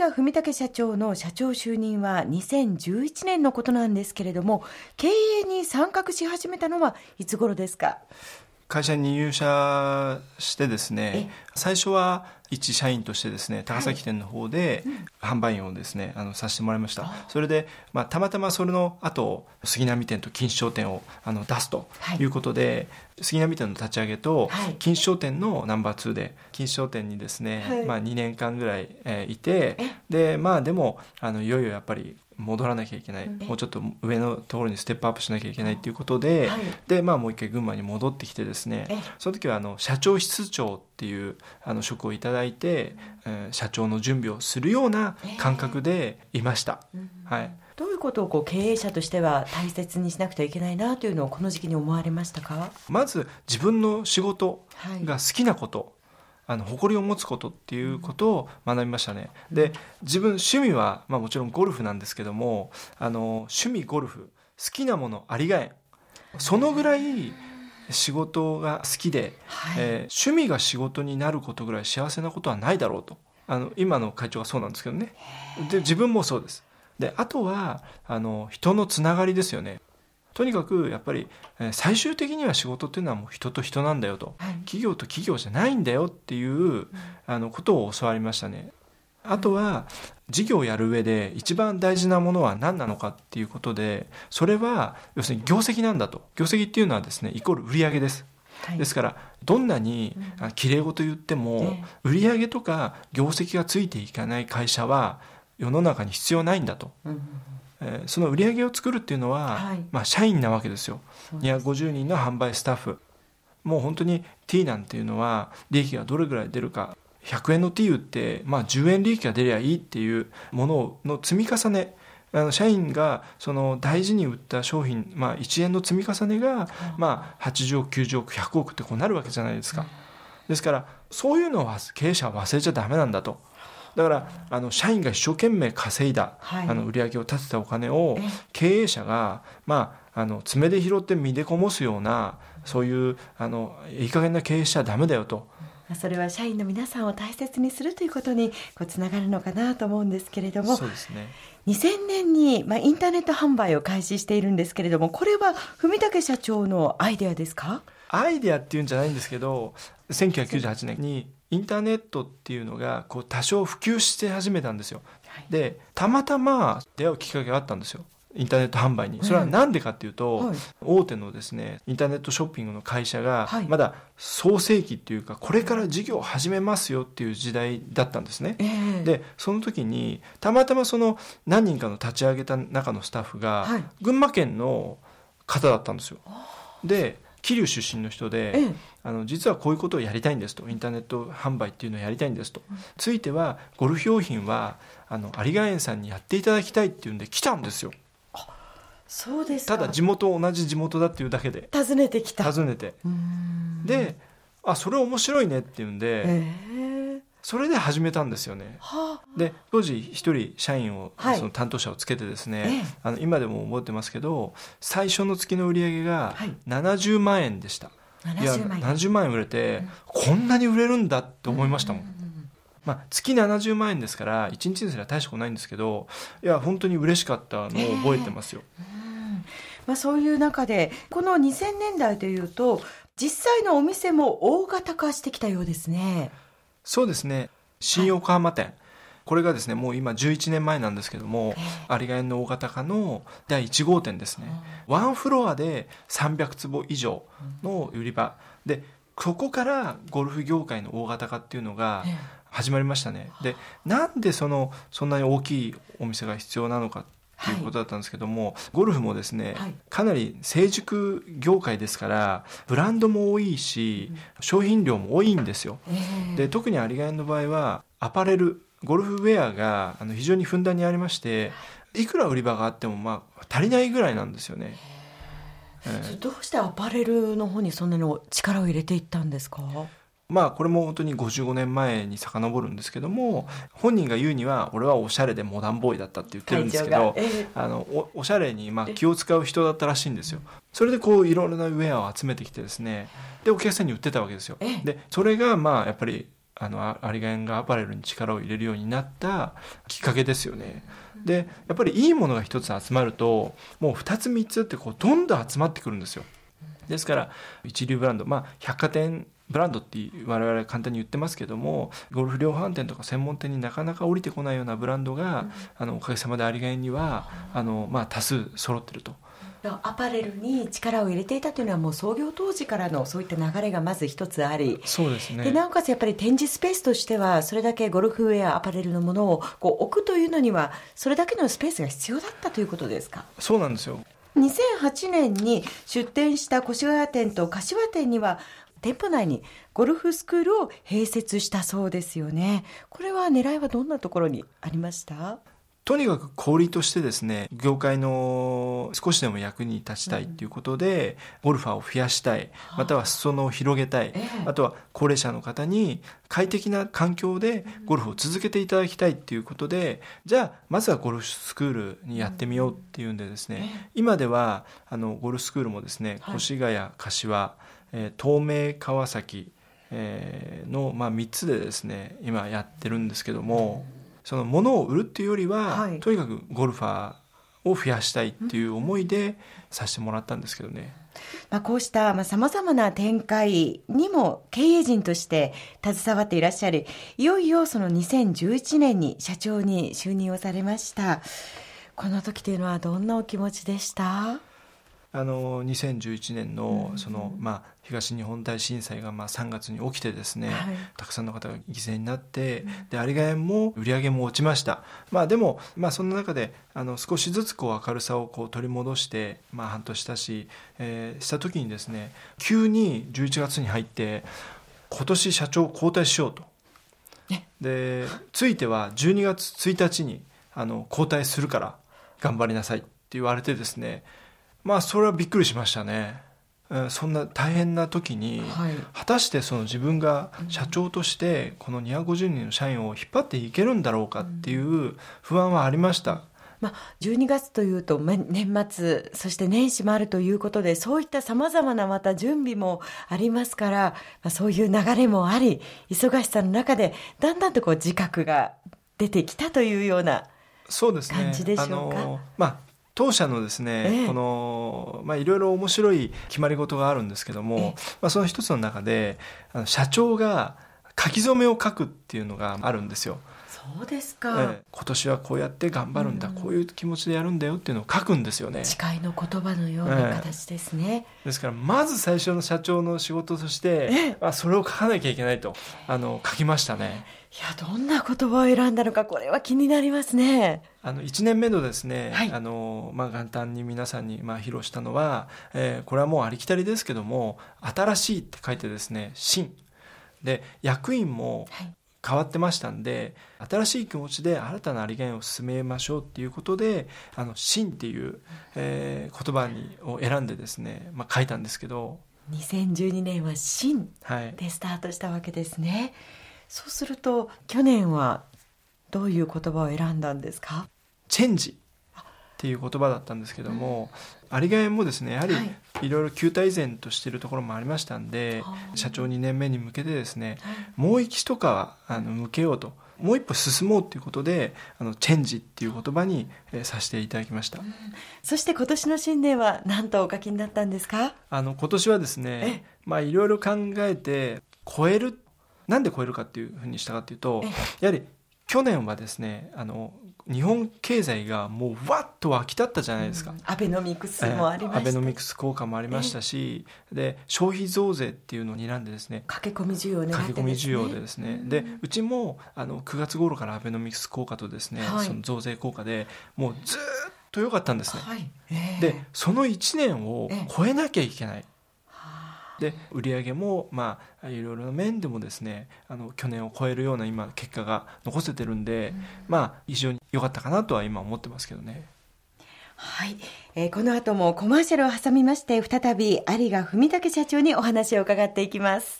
賀文武社長の社長就任は2011年のことなんですけれども、経営に参画し始めたのはいつ頃ですか？会社に入社してですね、最初は一社員としてですね、高崎店の方で販売員をですね、あの、させてもらいました。それで、まあ、たまたまそれの後、杉並店と錦糸商店をあの出すとい。うことで、はい、杉並店の立ち上げと、錦糸商店のナンバー2で、錦糸商店にですね、はい、まあ、2年間ぐらい、えー、いて、で、まあ、でも、あの、いよいよやっぱり、戻らなきゃいけない、うん、もうちょっと上のところにステップアップしなきゃいけないっていうことで、はい、でまあもう一回群馬に戻ってきてですね。その時はあの社長室長っていうあの職をいただいて、えー、社長の準備をするような感覚でいました。はい、どういうことをこう経営者としては大切にしなくてはいけないなというのをこの時期に思われましたか？まず自分の仕事が好きなこと、あの誇りを持つことっていうことを学びましたね。で自分趣味は、まあ、もちろんゴルフなんですけどもあの趣味ゴルフ好きなものありがえん。そのぐらい仕事が好きで、はい、えー、趣味が仕事になることぐらい幸せなことはないだろうと。あの今の会長はそうなんですけどね。で自分もそうです。であとはあの人のつながりですよねとにかくやっぱり最終的には仕事っていうのはもう人と人なんだよと、はい、企業と企業じゃないんだよっていう、うん、あのことを教わりましたね。あとは事業をやる上で一番大事なものは何なのかっていうことでそれは要するに業績なんだと。業績っていうのはですねイコール売上です。はい、ですからどんなにきれい事言っても、売上とか業績がついていかない会社は世の中に必要ないんだと。うんえー、その売り上げを作るっていうのは、はい、まあ、社員なわけですよ。250人の販売スタッフ。もう本当に T なんていうのは利益がどれぐらい出るか。100円の T 売って、まあ、10円利益が出りゃいいっていうものの積み重ね。あの社員がその大事に売った商品、まあ、1円の積み重ねが、まあ、80億90億100億ってこうなるわけじゃないですか。ですからそういうのは経営者は忘れちゃダメなんだと。だからあの社員が一生懸命稼いだ、はい、あの売り上げを立てたお金を経営者が、まあ、あの爪で拾って身でこもすようなそういうあのいい加減な経営者はダメだよと。それは社員の皆さんを大切にするということにこうつながるのかなと思うんですけれども。そうですね。2000年に、まあ、インターネット販売を開始しているんですけれどもこれは文武社長のアイデアですか？アイデアっていうんじゃないんですけど1998年にインターネットっていうのがこう多少普及して始めたんですよ。でたまたま出会うきっかけがあったんですよ。インターネット販売に。それは何でかっていうと、はい、大手のですねインターネットショッピングの会社がまだ創世期っていうかこれから事業を始めますよっていう時代だったんですね、えー、でその時にたまたまその何人かの立ち上げた中のスタッフが群馬県の方だったんですよ。で桐生出身の人で、ええ、あの実はこういうことをやりたいんですとインターネット販売っていうのをやりたいんですと、うん、ついてはゴルフ用品はあの有賀園さんにやっていただきたいっていうんで来たんですよ。そうですただ地元同じ地元だっていうだけで。訪ねてきた。訪ねて。であそれ面白いねっていうんで、えー、それで始めたんですよね。はあ、で当時一人社員を、はい、その担当者をつけてですね、ええ、あの今でも覚えてますけど最初の月の売り上げが70万円でした。はい、いや70万円売れて、うん、こんなに売れるんだって思いましたもん。まあ、月70万円ですから1日ですら大したことないんですけどいや本当に嬉しかったのを覚えてますよ。えー、まあ、そういう中でこの2000年代というと実際のお店も大型化してきたようですね。そうですね。新横浜店、はい、これがですねもう今11年前なんですけども有賀園の大型化の第1号店ですね、ワンフロアで300坪以上の売り場、でそこからゴルフ業界の大型化っていうのが始まりましたね。でなんでそのそんなに大きいお店が必要なのかとい。うことだったんですけども、はい、ゴルフもですね、はい、かなり成熟業界ですからブランドも多いし、商品量も多いんですよ。えー、で特に有賀園の場合はアパレルゴルフウェアがあの非常にふんだんにありましてい。くら売り場があってもまあ足りないぐらいなんですよね。え。ー、どうしてアパレルの方にそんなに力を入れていったんですか？まあこれも本当に55年前に遡るんですけども本人が言うには俺はおしゃれでモダンボーイだったって言ってるんですけど、あのおおしゃれにまあ気を使う人だったらしいんですよ。それでこういろいろなウェアを集めてきてですねでお客さんに売ってたわけですよ。でそれがまあやっぱりあのアリガエンがアパレルに力を入れるようになったきっかけですよね。でやっぱりいいものが一つ集まるともう2つ3つってこうどんどん集まってくるんですよ。ですから一流ブランドまあ百貨店ブランドって我々簡単に言ってますけどもゴルフ量販店とか専門店になかなか降りてこないようなブランドが、うん、あのおかげさまでありがいにはあの、まあ、多数揃ってると。アパレルに力を入れていたというのはもう創業当時からのそういった流れがまず一つあり。そうですね。でなおかつやっぱり展示スペースとしてはそれだけゴルフウェアアパレルのものをこう置くというのにはそれだけのスペースが必要だったということですか？そうなんですよ2008年に出店した越谷店と柏店には店舗内にゴルフスクールを併設したそうですよね。これは狙いはどんなところにありました？とにかく小売としてですね、業界の少しでも役に立ちたいっていうことで、うん、ゴルファーを増やしたい、または裾野を広げたい、えあとは高齢者の方に快適な環境でゴルフを続けていただきたいっていうことで、じゃあまずはゴルフスクールにやってみようっていうんでですね、今ではあのゴルフスクールもですね、越谷、柏、えー、東名川崎、えー、の、まあ、3つでですね今やってるんですけどもその物を売るっていうよりは、はい、とにかくゴルファーを増やしたいっていう思いでさせてもらったんですけどね。まあ、こうしたさまざ、まな展開にも経営陣として携わっていらっしゃり、いよいよその2011年に社長に就任をされました。この時というのはどんなお気持ちでした？あの2011年のその、まあ、東日本大震災がまあ3月に起きてですね、はい、たくさんの方が犠牲になってで有賀園も売り上げも落ちました、まあ、でも、まあ、そんな中であの少しずつこう明るさをこう取り戻して、まあ、半年したし、えー、した時にですね急に11月に入って今年社長交代しようと。でついては12月1日にあの交代するから頑張りなさいって言われてですねまあそれはびっくりしましたね。そんな大変な時に、はい、果たしてその自分が社長としてこの250人の社員を引っ張っていけるんだろうかっていう不安はありました。まあ、12月というと年末そして年始もあるということでそういったさまざまなまた準備もありますから、まあ、そういう流れもあり忙しさの中でだんだんとこう自覚が出てきたというような感じでしょうか？まあ当社のですね、ええ、この、まあ、いろいろ面白い決まり事があるんですけども、え、まあ、その一つの中で、あの社長が書き初めを書くっていうのがあるんですよ。そうですか、今年はこうやって頑張るんだ、うん、こういう気持ちでやるんだよっていうのを書くんですよね。誓いの言葉のような形ですね、ですからまず最初の社長の仕事として、あそれを書かなきゃいけないとあの書きましたね。いやどんな言葉を選んだのかこれは気になりますね。あの1年目のですね、はい、あのまあ、簡単に皆さんにまあ披露したのは、えー、これはもうありきたりですけども「新しい」って書いてですね「新」で役員も変わってましたんで、はい、新しい気持ちで新たなありがいを進めましょうっていうことで「あの新」っていう、えー、言葉にを選んでですね、まあ、書いたんですけど。2012年は「新」でスタートしたわけですね。はいそうすると去年はどういう言葉を選んだんですか？チェンジっていう言葉だったんですけども、うん、有賀園もですねやはりい。ろいろ旧態依然としているところもありましたんで、はい、社長2年目に向けてですね、はい、もう一度かあの向けようともう一歩進もうということであのチェンジっていう言葉に、えー、させていただきました、うん、そして今年の新年は何とお書きになったんですか？あの今年はですねまあいろいろ考えて超えるなんで超えるかっていうふうにしたかっていうとやはり去年はですねあの日本経済がもうわっと沸き立ったじゃないですか、うん、アベノミクスもありました、アベノミクス効果もありましたしで消費増税っていうのを睨んでですね駆け込み需要、ね、駆け込み需要でですね、うん、でうちもあの9月頃からアベノミクス効果とですね、はい、その増税効果でもうずっと良かったんですね、はい。えー、でその1年を超えなきゃいけない、で売上もまあいろいろな面でもですねあの去年を超えるような今結果が残せてるんで、うん、まあ非常に良かったかなとは今思ってますけどね。はい、えー、この後もコマーシャルを挟みまして再び有賀文武社長にお話を伺っていきます。